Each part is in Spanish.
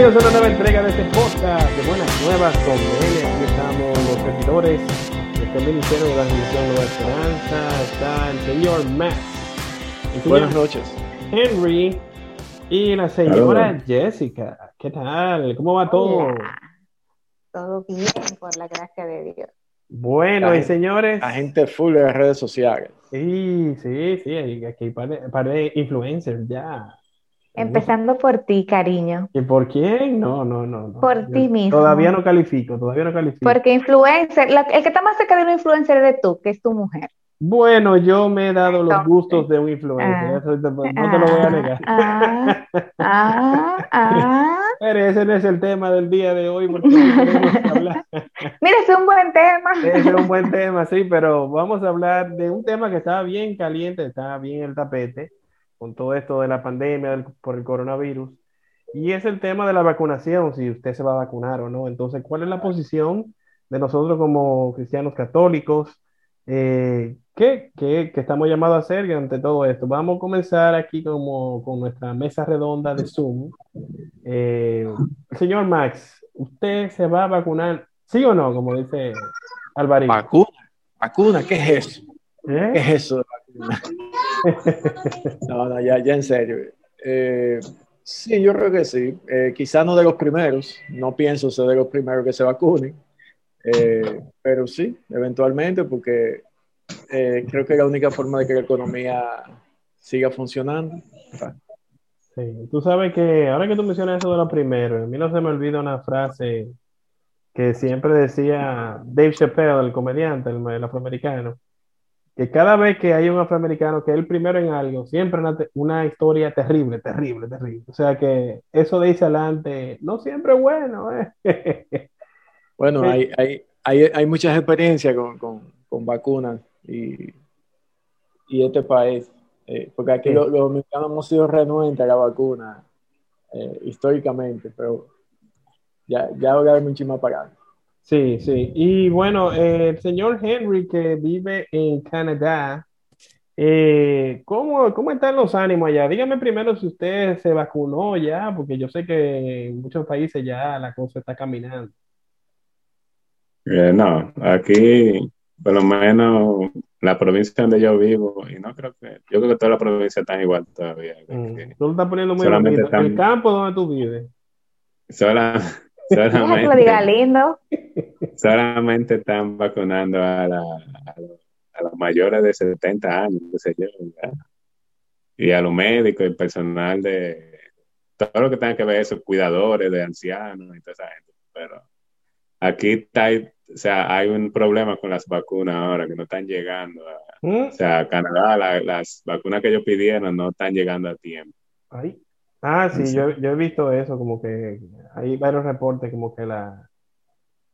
Bienvenidos a una nueva entrega de este podcast de Buenas Nuevas con él. Aquí estamos los servidores de este ministerio de la División Nueva Esperanza. Está el señor Max. el señor Buenas noches. Henry y la señora Jessica. ¿Qué tal? ¿Cómo va todo? Hola. Todo bien, por la gracia de Dios. Bueno, La y gente- señores. La gente full de las redes sociales. Sí, sí, sí. hay- Aquí hay par de, par de influencers ya. Empezando por ti, cariño. ¿Y por quién? No, no, no. no. Por Yo ti mismo. Todavía no califico, todavía no califico. Porque influencer, la- el que está más cerca de un influencer es tú, que es tu mujer. Bueno, yo me he dado los gustos de un influencer, ah, eso te- no te lo voy a negar. Ah, ah, ah. Pero ese no es el tema del día de hoy, porque no hablar. Mira, es un buen tema. Es un buen tema, sí, pero vamos a hablar de un tema que estaba bien caliente, estaba bien en el tapete, con todo esto de la pandemia del- por el coronavirus, y es el tema de la vacunación, si usted se va a vacunar o no. Entonces, ¿cuál es la posición de nosotros como cristianos católicos? Eh, ¿qué, qué- qué estamos llamados a hacer ante todo esto? Vamos a comenzar aquí como con nuestra mesa redonda de Zoom. Eh, señor Max, ¿usted se va a vacunar, sí o no, como dice Alvarito? Vacuna. Vacuna, ¿qué es eso? ¿Eh? ¿Qué es eso de vacuna? No, no, ya, ya en serio. Eh, sí, yo creo que sí. Eh, quizá no de los primeros. No pienso ser de los primeros que se vacunen. Eh, pero sí, eventualmente, porque eh, creo que es la única forma de que la economía siga funcionando. Sí, tú sabes que ahora que tú mencionas eso de lo primero, a mí no se me olvida una frase que siempre decía Dave Chappelle, el comediante, el, el afroamericano, que cada vez que hay un afroamericano que es el primero en algo, siempre una, una historia terrible, terrible, terrible. O sea que eso de irse adelante no siempre es bueno. ¿eh? Bueno, Sí. hay, hay, hay, hay muchas experiencias con, con, con vacunas y, y este país, eh, porque aquí Sí. los, los dominicanos hemos sido renuentes a la vacuna eh, históricamente, pero ya, ya mucho más para Sí, sí. Y bueno, eh, el señor Henry que vive en Canadá, eh, ¿cómo, cómo están los ánimos allá? Dígame primero si usted se vacunó ya, porque yo sé que en muchos países ya la cosa está caminando. Eh, no, aquí, por lo menos, la provincia donde yo vivo, y no creo que, yo creo que toda la provincia está igual todavía. Mm, Tú lo estás poniendo muy solamente bonito. El están- campo donde tú vives. sola- Deja que lo diga solamente, lindo. solamente están vacunando a, la- a los, a los mayores de 70 años, qué sé yo, y a los médicos y personal de todo lo que tenga que ver eso, cuidadores de ancianos y toda esa gente. Pero aquí está, o sea, hay un problema con las vacunas ahora que no están llegando. a- ¿Mm? O sea, Canadá, la- las vacunas que ellos pidieron no están llegando a tiempo. Ahí. Ah, sí, yo, yo he visto eso, como que hay varios reportes, como que la...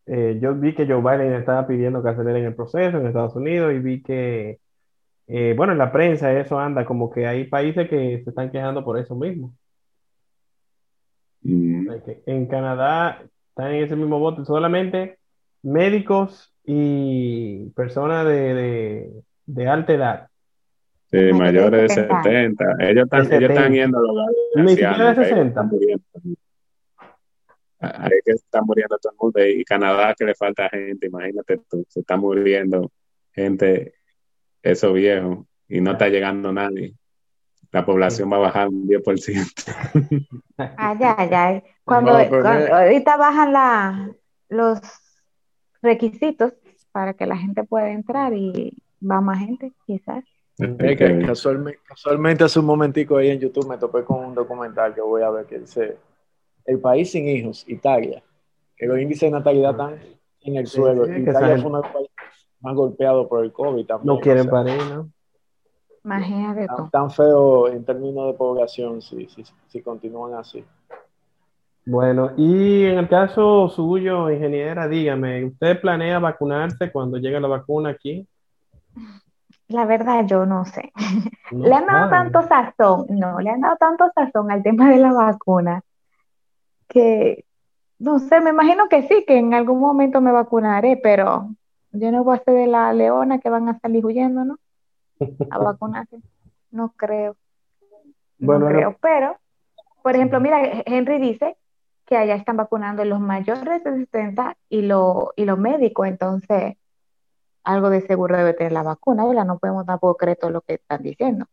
eh, yo vi que Joe Biden estaba pidiendo que aceleren el proceso en Estados Unidos y vi que, eh, bueno, en la prensa eso anda, como que hay países que se están quejando por eso mismo. Mm, En Canadá están en ese mismo bote, solamente médicos y personas de, de, de alta edad. Sí, Mayores de mayores de 70 70. Ellos están, De ellos 70. están yendo a los hogares Ni siquiera de que ahí 60. están muriendo. Ahí que está muriendo todo el mundo. Y Canadá que le falta gente, imagínate tú, se está muriendo gente, esos viejos, y no está llegando nadie. La población va a bajar un 10%. Ay, ay, ay. Cuando, No, cuando- ahorita bajan la, los requisitos para que la gente pueda entrar y va más gente, quizás. Es que casualmente, casualmente hace un momentico ahí en YouTube me topé con un documental que voy a ver que dice El país sin hijos, Italia, que los índices de natalidad están en el Sí, suelo. sí, Italia fue uno de los países más golpeados por el COVID también. No quieren o sea, parir, ¿no? Imagínate tan, tú. tan feo en términos de población si, si, si continúan así. Bueno, y en el caso suyo, ingeniera, dígame, ¿usted planea vacunarse cuando llegue la vacuna aquí? La verdad, yo no sé. No Le han dado tanto sazón, no, le han dado tanto sazón al tema de la vacuna que, no sé, me imagino que sí, que en algún momento me vacunaré, pero yo no voy a ser de la leona que van a salir huyendo, ¿no? A vacunarse. No creo. No Bueno, creo. Pero, por ejemplo, mira, Henry dice que allá están vacunando los mayores de 60 y, lo, y los médicos, entonces algo de seguro debe tener la vacuna, ¿verdad? No podemos tampoco creer todo lo que están diciendo.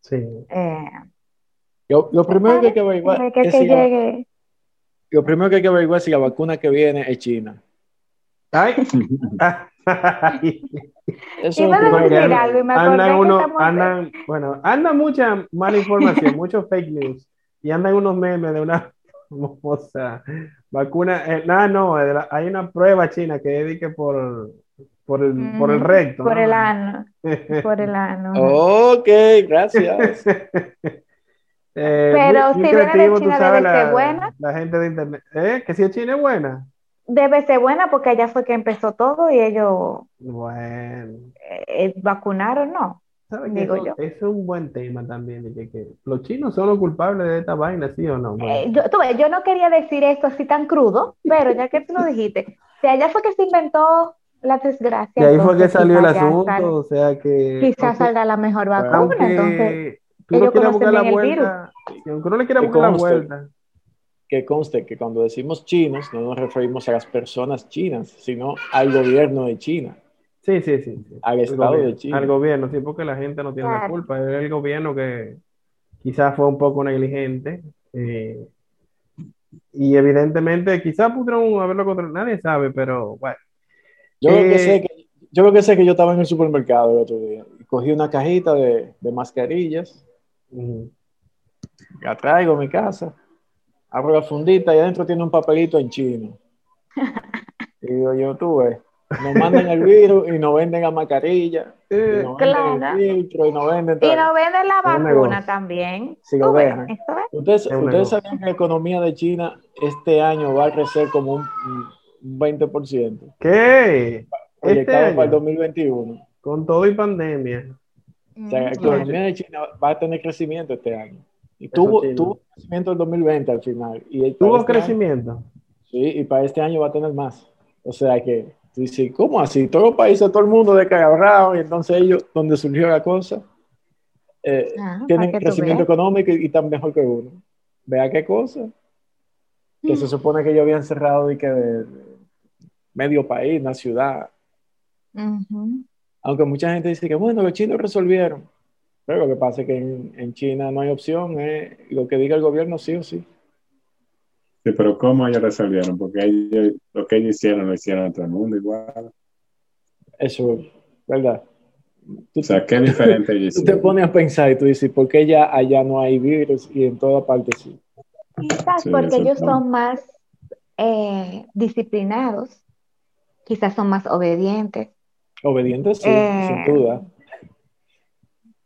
Sí. Eh, Lo, lo primero que hay que averiguar que, es que si la- llegue. lo primero que hay que averiguar es si la vacuna que viene es china. Ay. Eso y andan uno, andan, bueno, anda mucha mala información, mucho fake news, y andan unos memes de una famosa vacuna, eh, no, no, la- hay una prueba china que dedique por, por el, por el Mm, recto, Por ¿no? el ano, por el ano. Ok, gracias. Eh, Pero si viene de China, sabes, debe ser la, buena. la gente de internet. ¿Eh? Que si es China es buena. Debe ser buena porque allá fue que empezó todo y ellos Bueno, eh, vacunaron, ¿no? ¿sabes qué? Digo Eso, yo. eso es un buen tema también, de que, que los chinos son los culpables de esta vaina, ¿sí o no? Bueno. Eh, yo, tú yo no quería decir esto así tan crudo, pero ya que tú lo dijiste, si allá fue que se inventó la desgracia, Y ahí fue que salió el asunto, sal- o sea que quizás aunque, salga la mejor vacuna, entonces tú no ellos quieras conocen buscar la vuelta, aunque uno le quiera Que buscar la conste. vuelta, Que conste que cuando decimos chinos no nos referimos a las personas chinas, sino al gobierno de China, sí, sí, sí, sí. al Estado gobierno, de China. al gobierno, sí, porque la gente no tiene la Claro. culpa, es el gobierno que quizás fue un poco negligente, eh, y evidentemente quizás pudieron haberlo controlado, nadie sabe, pero bueno. Yo lo que Eh, sé que yo lo que sé que yo estaba en el supermercado el otro día y cogí una cajita de, de mascarillas, la traigo a mi casa, abro la fundita y adentro tiene un papelito en chino. Y digo yo, tú ves, nos mandan el virus y nos venden la mascarilla, y Eh, nos venden Claro. el filtro y nos venden y todo. no venden la vacuna también. Si lo ves, dejan. eso es. Ustedes, ustedes sabían que la economía de China este año va a crecer como un, un 20%, ¿Qué? Este proyectado para el año, 2021. con todo y pandemia. O sea, la Mm, economía de China va a tener crecimiento este año. Y Eso tuvo, sí. tuvo crecimiento en 2020 al final. Y el- para ¿Tuvo este año- crecimiento? sí, y para este año va a tener más. O sea que, tú dices, ¿cómo así? Todos los países, todo el mundo descalabrado, y entonces ellos, donde surgió la cosa, eh, Ah, tienen crecimiento económico y, y tan mejor que uno. Vea qué cosa. Que se supone que ellos habían cerrado y que de- de medio país, una ciudad. Aunque mucha gente dice que, bueno, los chinos resolvieron. Pero lo que pasa es que en, en China no hay opción, es lo que diga el gobierno sí o sí. Sí, pero ¿cómo ellos resolvieron? Porque ellos, lo que ellos hicieron lo hicieron en todo el mundo igual. Eso, ¿verdad? Tú, O sea, qué diferente ellos tú te pones a pensar y tú dices, ¿por qué ya allá no hay virus y en toda parte sí? Quizás Sí, porque ellos son más eh, disciplinados, quizás son más obedientes, Obedientes sí, Eh, sin duda.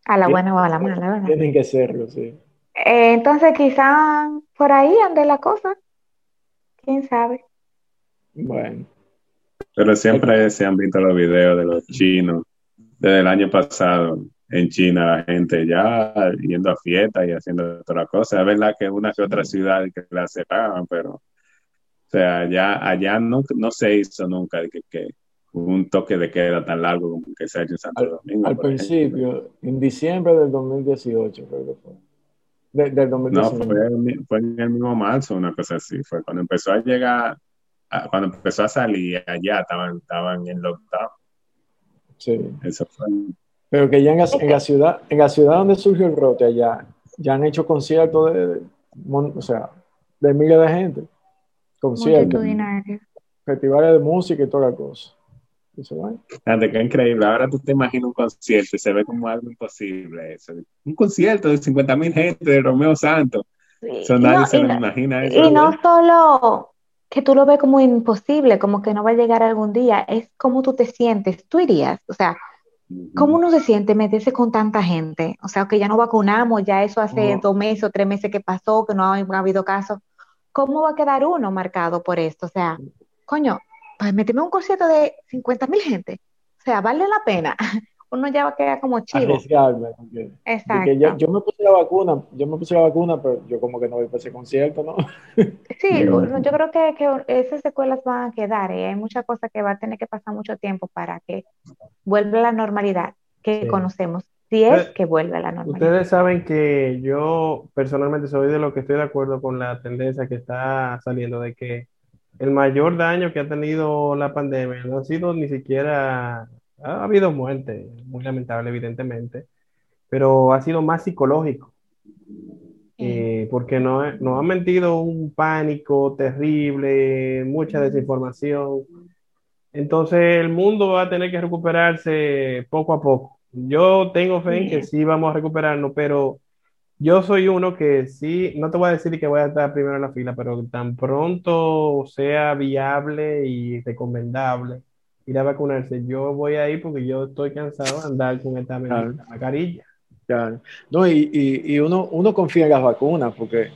a la buena o a la mala, ¿verdad? Tienen que serlo, sí. Eh, entonces quizás por ahí ande la cosa, quién sabe. Bueno, Pero siempre se han visto los videos de los chinos desde el año pasado. En China, la gente ya yendo a fiestas y haciendo otra cosa. Es verdad que una que otra ciudad que la cerraban, pero, o sea, ya allá no, no se hizo nunca que, que un toque de queda tan largo como que se ha hecho en Santo Domingo. al ejemplo. principio, en diciembre del 2018, creo que fue. De- del No, 2019. fue, el mi- fue en el mismo marzo, una cosa así. Fue cuando empezó a llegar, a- cuando empezó a salir, allá estaban, estaban en lockdown. Sí. Eso fue. Pero que ya en la, en la ciudad, en la ciudad donde surgió el brote allá, ya han hecho conciertos de, de- mon- o sea, de miles de gente. Conciertos, festivales de música y toda la cosa. Dice, bueno, Fíjate, qué increíble. Ahora tú te imaginas un concierto y se ve como algo imposible eso. Un concierto de 50 mil gente de Romeo Santos. Eso nadie No, se lo no- imagina. Eso, Y no solo que tú lo ves como imposible, como que no va a llegar algún día, es cómo tú te sientes. Tú irías, o sea, ¿cómo uno se siente meterse con tanta gente? O sea, que ya no vacunamos, ya eso hace No. dos meses o tres meses que pasó, que no ha, ha habido caso. ¿Cómo va a quedar uno marcado por esto? O sea, coño, pues meterme a un concierto de 50 mil gente. O sea, vale la pena. Uno ya va a quedar como arriesgarme. Porque, Exacto. porque yo, yo me puse la vacuna, yo me puse la vacuna, pero yo como que no voy para ese concierto, ¿no? Sí, Yo- creo que, que esas secuelas van a quedar y hay muchas cosas que va a tener que pasar mucho tiempo para que vuelva a la normalidad que Sí. conocemos. Si es que vuelve a la normalidad. Ustedes saben que yo personalmente soy de lo que estoy de acuerdo con la tendencia que está saliendo de que el mayor daño que ha tenido la pandemia no ha sido ni siquiera, ha habido muerte, muy lamentable evidentemente, pero ha sido más psicológico. Eh, porque nos no ha mentido un pánico terrible, mucha desinformación. Entonces el mundo va a tener que recuperarse poco a poco. Yo tengo fe en que sí vamos a recuperarnos, pero yo soy uno que sí, no te voy a decir que voy a estar primero en la fila, pero tan pronto sea viable y recomendable ir a vacunarse, yo voy a ir porque yo estoy cansado de andar con esta mascarilla. Claro. No, y, y, uno, uno confía en las vacunas porque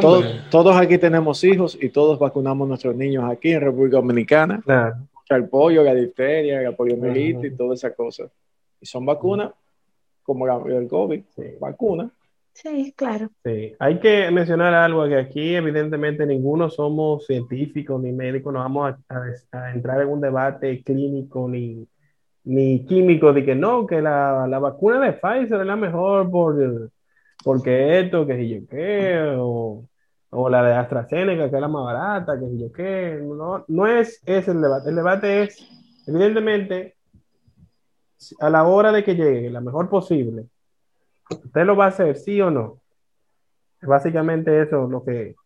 todos, todos, aquí tenemos hijos y todos vacunamos a nuestros niños aquí en República Dominicana. Claro. El polio, la difteria, la poliomielitis y todas esas cosas. Y son vacunas como el COVID, vacuna. Sí, claro. Sí, hay que mencionar algo que aquí evidentemente ninguno somos científicos ni médicos, no vamos a, entrar en un debate clínico ni, ni químico de que no, que la, vacuna de Pfizer es la mejor por, porque esto, que si yo qué, o, o, la de AstraZeneca que es la más barata, que si yo qué, no, no es ese el debate, el debate es evidentemente a la hora de que llegue, la mejor posible, ¿usted lo va a hacer, sí o no? Básicamente eso es lo que,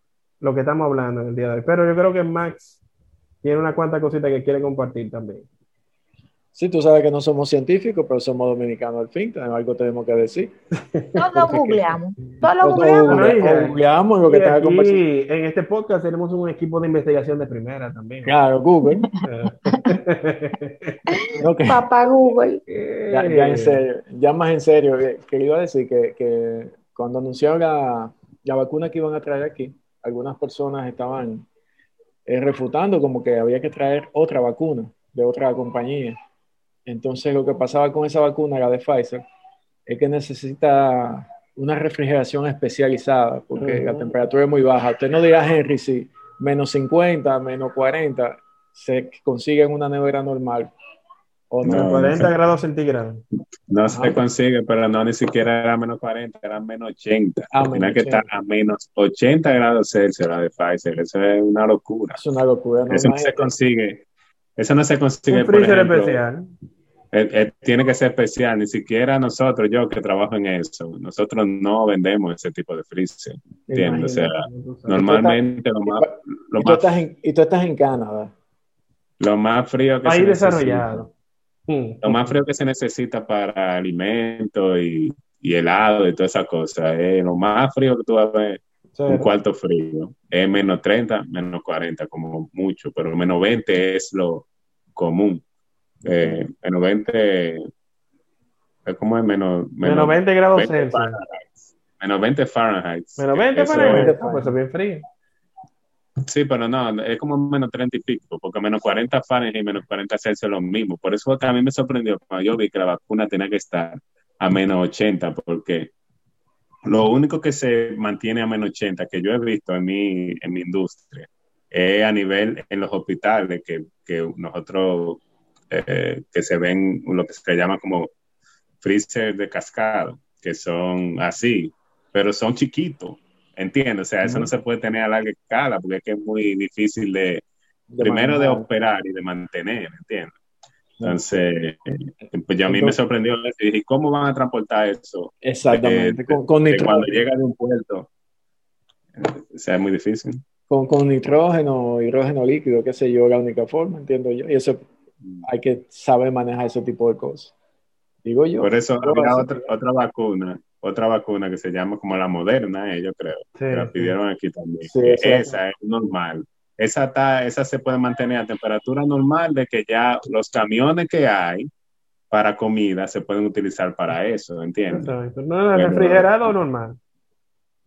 lo que estamos hablando en el día de hoy. Pero yo creo que Max tiene una cuanta cosita que quiere compartir también. Sí, tú sabes que no somos científicos, pero somos dominicanos al fin, algo tenemos que decir. Todos googleamos. Todos googleamos. googleamos lo que tenga que En este podcast tenemos un equipo de investigación de primera también. Claro, Google. Papá Google. Ya, ya, en serio, ya más en serio, eh, quería decir que, que cuando anunciaron la, la, vacuna que iban a traer aquí, algunas personas estaban eh, refutando como que había que traer otra vacuna de otra compañía. Entonces lo que pasaba con esa vacuna, la de Pfizer, es que necesita una refrigeración especializada porque la temperatura es muy baja. Usted no dirá, Henry, si menos 50, menos 40 se consigue en una nevera normal. O 40 grados centígrados. No se ah. consigue, pero no ni siquiera era menos 40, era menos 80. Ah, Tiene que estar a menos 80 grados Celsius la de Pfizer. Eso es una locura. Es una locura. Eso no se consigue eso no se consigue. Un freezer especial. Eh, eh, tiene que ser especial, ni siquiera nosotros, yo que trabajo en eso, nosotros no vendemos ese tipo de freezer. ¿Entiendes? O sea, normalmente lo más. y, tú estás en, y tú estás en Canadá. Lo más frío que se desarrollado. Lo más frío que se necesita para alimentos y, y helado y todas esas cosas. Es lo más frío que tú vas a ver un cuarto frío. Es menos 30, menos 40 como mucho, pero menos 20 es lo común. Eh, menos 20 es como es menos, menos, 20 grados Celsius. Menos 20 Fahrenheit. Menos 20 Fahrenheit, pues es bien frío. Sí, pero no, es como menos 30 y pico, porque menos 40 Fahrenheit y menos 40 Celsius es lo mismo. Por eso también me sorprendió cuando yo vi que la vacuna tenía que estar a menos 80, porque lo único que se mantiene a menos 80 que yo he visto en mi, en mi industria es a nivel en los hospitales que, que nosotros, eh, que se ven lo que se llama como freezer de cascado, que son así, pero son chiquitos, ¿entiendes? O sea, eso no se puede tener a larga escala porque es que es muy difícil de, primero de operar y de mantener, ¿entiendes? Entonces, pues ya a mí me sorprendió y dije, ¿cómo van a transportar eso? Exactamente, con, Cuando llega de un puerto, o sea, es muy difícil. Con, con nitrógeno, hidrógeno líquido, qué sé yo, la única forma, entiendo yo. Y eso hay que saber manejar ese tipo de cosas. Digo yo. Por eso había otra, otra vacuna, otra vacuna que se llama como la moderna, eh, yo creo. que la pidieron aquí también. esa es normal esa, esa se puede mantener a temperatura normal de que ya los camiones que hay para comida se pueden utilizar para eso, ¿entiendes? No, refrigerado normal.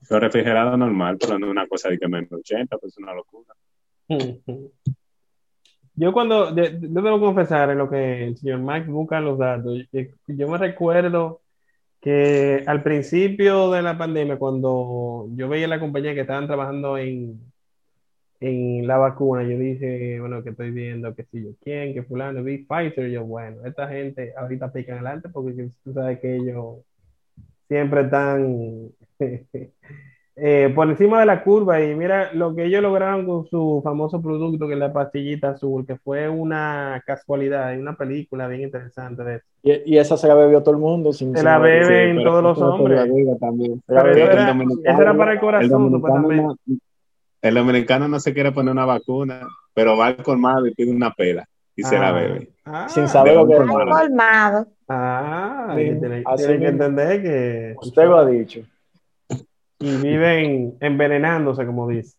refrigerado normal, pero no una cosa de que menos 80, pues es una locura. Yo cuando, yo, debo confesar en lo que el señor Max busca los datos, yo me recuerdo que al principio de la pandemia, cuando yo veía la compañía que estaban trabajando en, en la vacuna, yo dije, bueno, que estoy viendo que si yo quién, que fulano, vi Pfizer, yo, bueno, esta gente ahorita pica adelante porque tú sabes que ellos siempre están eh, por encima de la curva y mira lo que ellos lograron con su famoso producto que es la pastillita azul, que fue una casualidad, una película bien interesante de eso. Y, esa se la bebió todo el mundo. Sin se la beben todos los hombres. También. Eso era, para el corazón, el dominicano no se quiere poner una vacuna, pero va al colmado y pide una pela y se la ah. bebe. Ah, Sin saber lo que es. colmado. Ah, tiene que entender que. Usted lo ha dicho. Y viven envenenándose, como dice.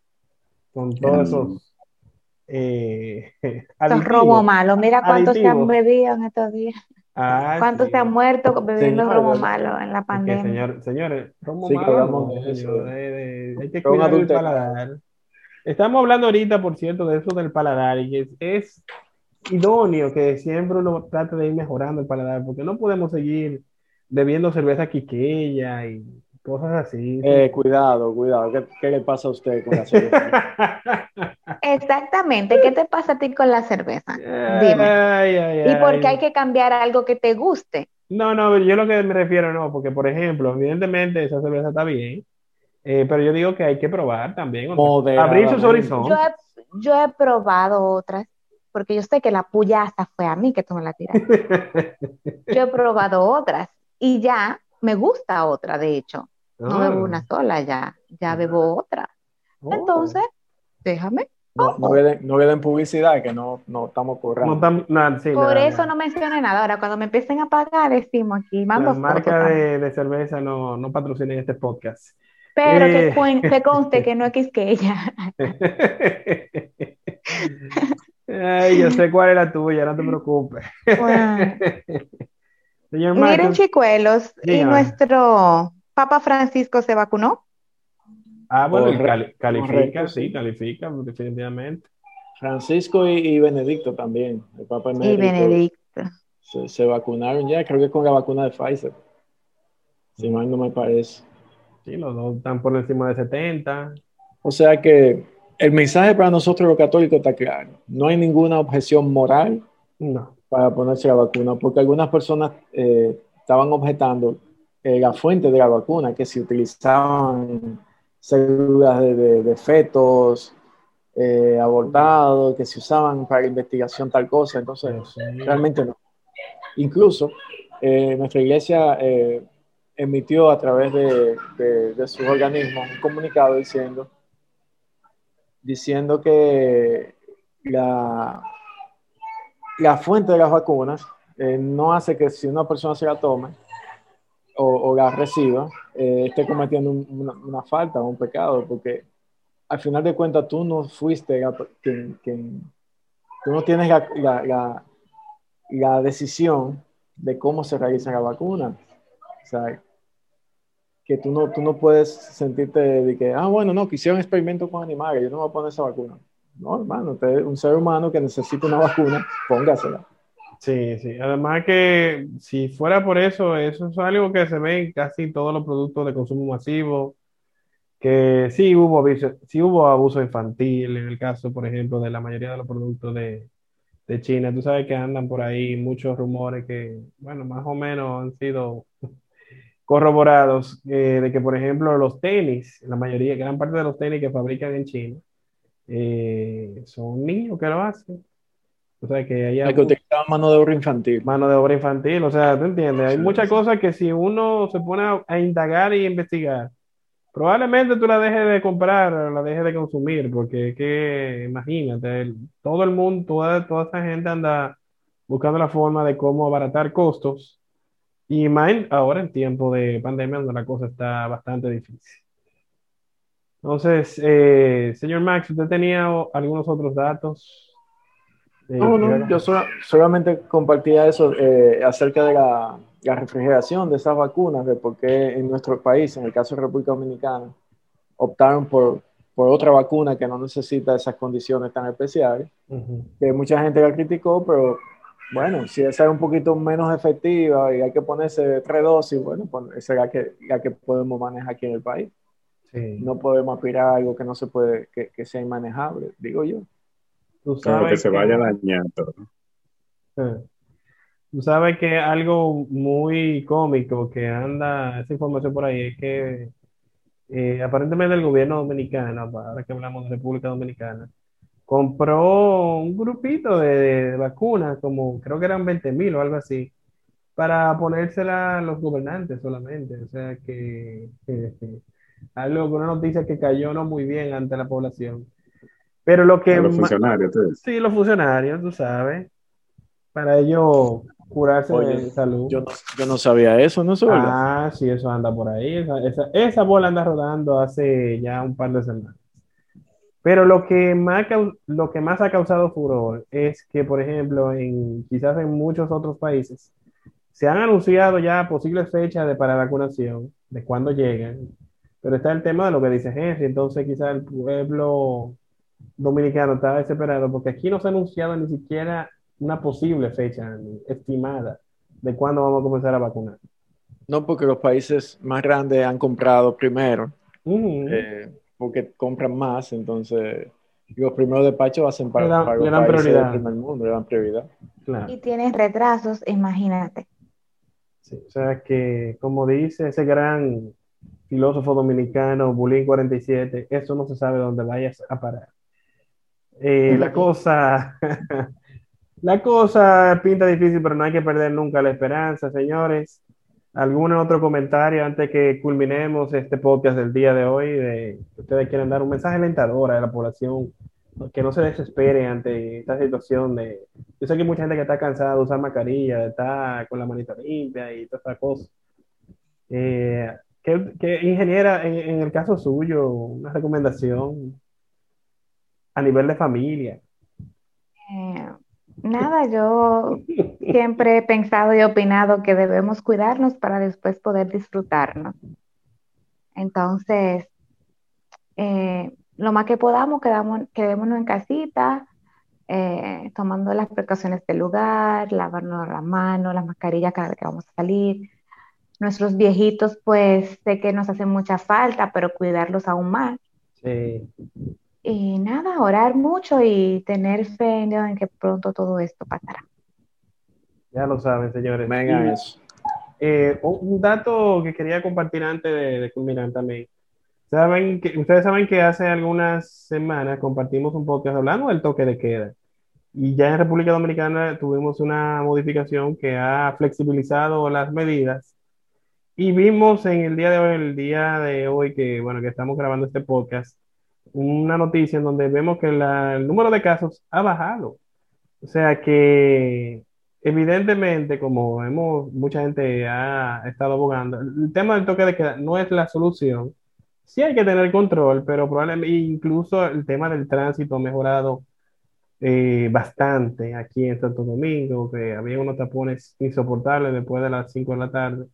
Con todos esos. Eh, Son robo malo. Mira cuántos se han bebido en estos días. Ah, ¿Cuántos se han muerto bebiendo robo malo en la pandemia? señores, robo malo. hay que cuidar el paladar. Estamos hablando ahorita, por cierto, de eso del paladar y es, es idóneo que siempre uno trate de ir mejorando el paladar, porque no podemos seguir bebiendo cerveza quiqueya y cosas así. Eh, cuidado, cuidado. ¿Qué, le pasa a usted con la cerveza? Exactamente. ¿Qué te pasa a ti con la cerveza? Dime. ¿Y por qué hay que cambiar algo que te guste? No, no, yo lo que me refiero no, porque por ejemplo, evidentemente esa cerveza está bien, eh, pero yo digo que hay que probar también. abrir sus horizontes. Yo he, probado otras, porque yo sé que la puya hasta fue a mí que tú me la tiraste. yo he probado otras y ya me gusta otra, de hecho. No bebo una ah. sola ya, ya bebo otra. Oh. Entonces, déjame. No, no, den, publicidad, que no, no estamos cobrando. Por eso no mencioné nada. Ahora, cuando me empiecen a pagar, decimos aquí, La marca de, de, cerveza no, no patrocina este podcast. Pero que, eh. conste que no es ella. Ay, yo sé cuál es la tuya, no te preocupes. Miren, chicuelos, ¿y nuestro Papa Francisco se vacunó? Ah, bueno, califica, sí, califica, definitivamente. Francisco y, Benedicto también, el Papa Y Benedicto. Se, se, vacunaron ya, creo que con la vacuna de Pfizer. Si mal no me parece. Sí, los dos están por encima de 70. O sea que el mensaje para nosotros los católicos está claro. No hay ninguna objeción moral para ponerse la vacuna, porque algunas personas eh, estaban objetando eh, la fuente de la vacuna, que se utilizaban células de, fetos eh, abortados, que se usaban para investigación tal cosa. Entonces, realmente no. Incluso nuestra iglesia emitió a través de, de, sus organismos un comunicado diciendo, diciendo que la, la fuente de las vacunas eh, no hace que si una persona se la tome o, la reciba, eh, esté cometiendo una, falta o un pecado, porque al final de cuentas tú no fuiste quien, tú no tienes la, la, la, decisión de cómo se realiza la vacuna. O sea, que tú no, tú no puedes sentirte de que, ah, bueno, no, quisiera un experimento con animales, yo no voy a poner esa vacuna. No, hermano, usted un ser humano que necesita una vacuna, póngasela. Sí, sí. Además que si fuera por eso, eso es algo que se ve en casi todos los productos de consumo masivo, que sí hubo, abuso, sí hubo abuso infantil en el caso, por ejemplo, de la mayoría de los productos de, de China. Tú sabes que andan por ahí muchos rumores que, bueno, más o menos han sido corroborados eh, de que, por ejemplo, los tenis, la mayoría, gran parte de los tenis que fabrican en China, eh, son niños que lo hacen. O sea, que hay, que utilizar mano de obra infantil. Mano de obra infantil, o sea, ¿tú entiendes? Hay muchas cosas que si uno se pone a, indagar y investigar, probablemente tú la dejes de comprar, la dejes de consumir, porque que, imagínate, todo el mundo, toda, toda esa gente anda buscando la forma de cómo abaratar costos y más ahora en tiempo de pandemia, donde la cosa está bastante difícil. Entonces, eh, señor Max, ¿usted tenía algunos otros datos? no, no, yo solamente compartía eso eh, acerca de la, refrigeración de esas vacunas, de por qué en nuestro país, en el caso de República Dominicana, optaron por, por otra vacuna que no necesita esas condiciones tan especiales, que mucha gente la criticó, pero bueno, si esa es un poquito menos efectiva y hay que ponerse tres dosis, bueno, pues esa es la que, la que podemos manejar aquí en el país. Sí. No podemos aspirar a algo que no se puede, que, que sea inmanejable, digo yo. Tú Claro, sabes que se que- vaya dañando. Tú sabes que algo muy cómico que anda esa información por ahí es que eh, aparentemente el gobierno dominicano, ahora que hablamos de República Dominicana, compró un grupito de, de vacunas, como creo que eran 20 mil o algo así, para ponérsela a los gobernantes solamente. O sea que eh, algo, una noticia que cayó no muy bien ante la población. Pero lo que A los funcionarios, entonces. Sí, los funcionarios, tú sabes, para ellos curarse Oye, de salud. Yo no, yo no sabía eso, ¿no es verdad? Ah, sí, eso anda por ahí. Esa, esa, esa bola anda rodando hace ya un par de semanas. Pero lo que más, lo que más ha causado furor es que, por ejemplo, en, quizás en muchos otros países, se han anunciado ya posibles fechas de, para vacunación, de cuándo llegan, pero está el tema de lo que dice Henry, entonces quizás el pueblo dominicano está desesperado porque aquí no se ha anunciado ni siquiera una posible fecha estimada de cuándo vamos a comenzar a vacunar. No, porque los países más grandes han comprado primero, Ujú. eh, porque compran más, entonces los primeros despachos hacen para, Le dan- para los le dan países prioridad. del primer mundo, le dan prioridad. Claro. Y tienes retrasos, imagínate. Sí, o sea que, como dice ese gran filósofo dominicano, Bulín 47, eso no se sabe dónde vayas a parar. Eh, la cosa, la cosa pinta difícil, pero no hay que perder nunca la esperanza, señores. ¿Algún otro comentario antes que culminemos este podcast del día de hoy? De, ustedes quieren dar un mensaje alentador a la población, que no se desespere ante esta situación de... Yo sé que hay mucha gente que está cansada de usar mascarilla, de estar con la manita limpia y todas esas cosas. Eh, ¿qué, qué, ingeniera, en, en el caso suyo, una recomendación a nivel de familia? Nada, yo siempre he pensado y opinado que debemos cuidarnos para después poder disfrutarnos. Entonces, eh, lo más que podamos, quedamos, quedémonos en casita, eh, tomando las precauciones del lugar, lavarnos las manos, las mascarillas cada vez que vamos a salir. Nuestros viejitos, pues sé que nos hacen mucha falta, pero cuidarlos aún más. Sí. Y nada, orar mucho y tener fe en Dios en que pronto todo esto pasará. Ya lo saben, señores. Venga Y, eso. eh, un un dato que quería compartir antes de, de culminar también. Saben que, ustedes saben que hace algunas semanas compartimos un podcast hablando del toque de queda. Y ya en República Dominicana tuvimos una modificación que ha flexibilizado las medidas. Y vimos en el día de hoy, el día de hoy que, bueno, que estamos grabando este podcast, una noticia en donde vemos que el número de casos ha bajado. O sea que evidentemente, como hemos, mucha gente ha estado abogando, el tema del toque de queda no es la solución. Sí hay que tener control, pero probablemente incluso el tema del tránsito ha mejorado eh, bastante aquí en Santo Domingo, que había unos tapones insoportables después de las 5 de la tarde,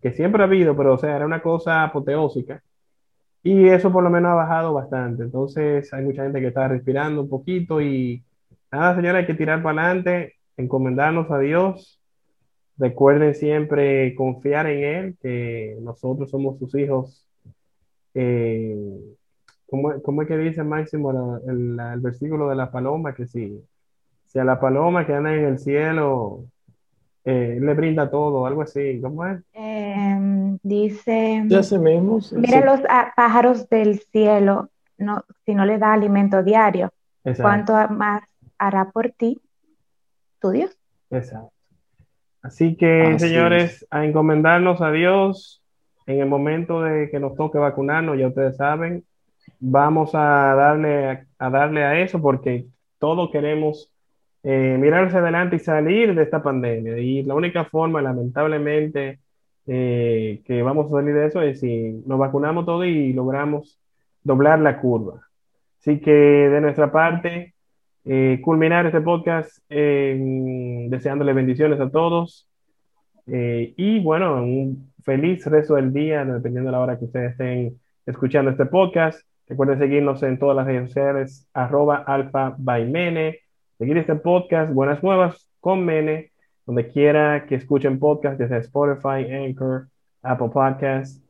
que siempre ha habido, pero o sea, era una cosa apoteósica. Y eso por lo menos ha bajado bastante. Entonces hay mucha gente que está respirando un poquito y nada, señora, hay que tirar para adelante, encomendarnos a Dios. Recuerden siempre confiar en Él, que nosotros somos sus hijos. Eh, ¿cómo, cómo es que dice Máximo el, la- versículo de la paloma? Que si, si a la paloma que anda en el cielo eh, le brinda todo, algo así. ¿Cómo es? Em, dice, mismo, sí, mira sí. los ah, pájaros del cielo, no, si no le da alimento diario, Exacto. ¿cuánto más hará por ti tu Dios? Exacto. Así que, Así señores, a encomendarnos a Dios en el momento de que nos toque vacunarnos, ya ustedes saben, vamos a darle a, darle a eso porque todos queremos eh, mirar hacia adelante y salir de esta pandemia. Y la única forma, lamentablemente, eh, que vamos a salir de eso es si nos vacunamos todos y logramos doblar la curva. Así que de nuestra parte, eh, culminar este podcast eh, deseándole bendiciones a todos eh, y bueno, un feliz resto del día, dependiendo de la hora que ustedes estén escuchando este podcast. Recuerden seguirnos en todas las redes sociales, arroba alfa by Mene, seguir este podcast, Buenas Nuevas con Mene, donde quiera que escuchen podcast, ya sea Spotify, Anchor, Apple Podcasts.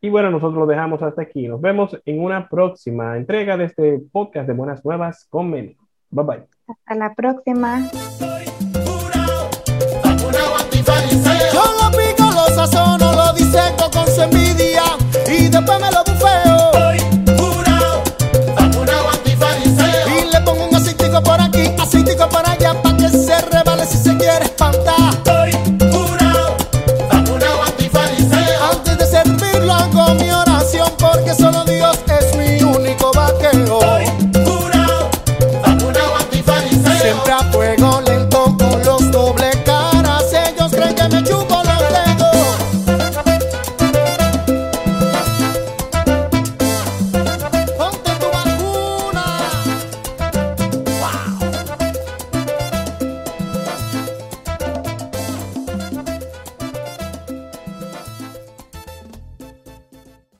Y bueno, nosotros lo dejamos hasta aquí. Nos vemos en una próxima entrega de este podcast de Buenas Nuevas con Meli. Bye bye. Hasta la próxima.